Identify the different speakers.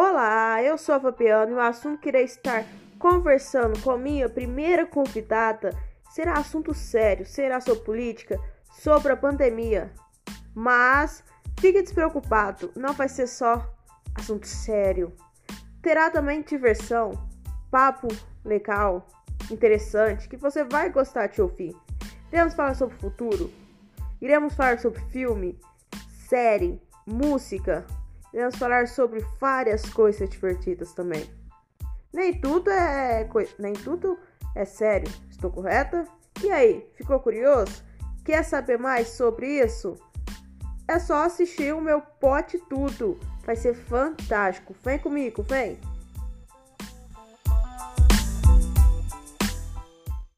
Speaker 1: Olá, eu sou a Fabiana e o assunto que irei estar conversando com minha primeira convidada será assunto sério, será sobre política, sobre a pandemia. Mas fique despreocupado, não vai ser só assunto sério. Terá também diversão, papo legal, interessante, que você vai gostar de ouvir. Iremos falar sobre o futuro, iremos falar sobre filme, série, música, Iremos falar sobre várias coisas divertidas também. Nem tudo é nem tudo é sério, estou correta? E aí, ficou curioso? Quer saber mais sobre isso? É só assistir o meu pote tudo. Vai ser fantástico. Vem comigo, vem.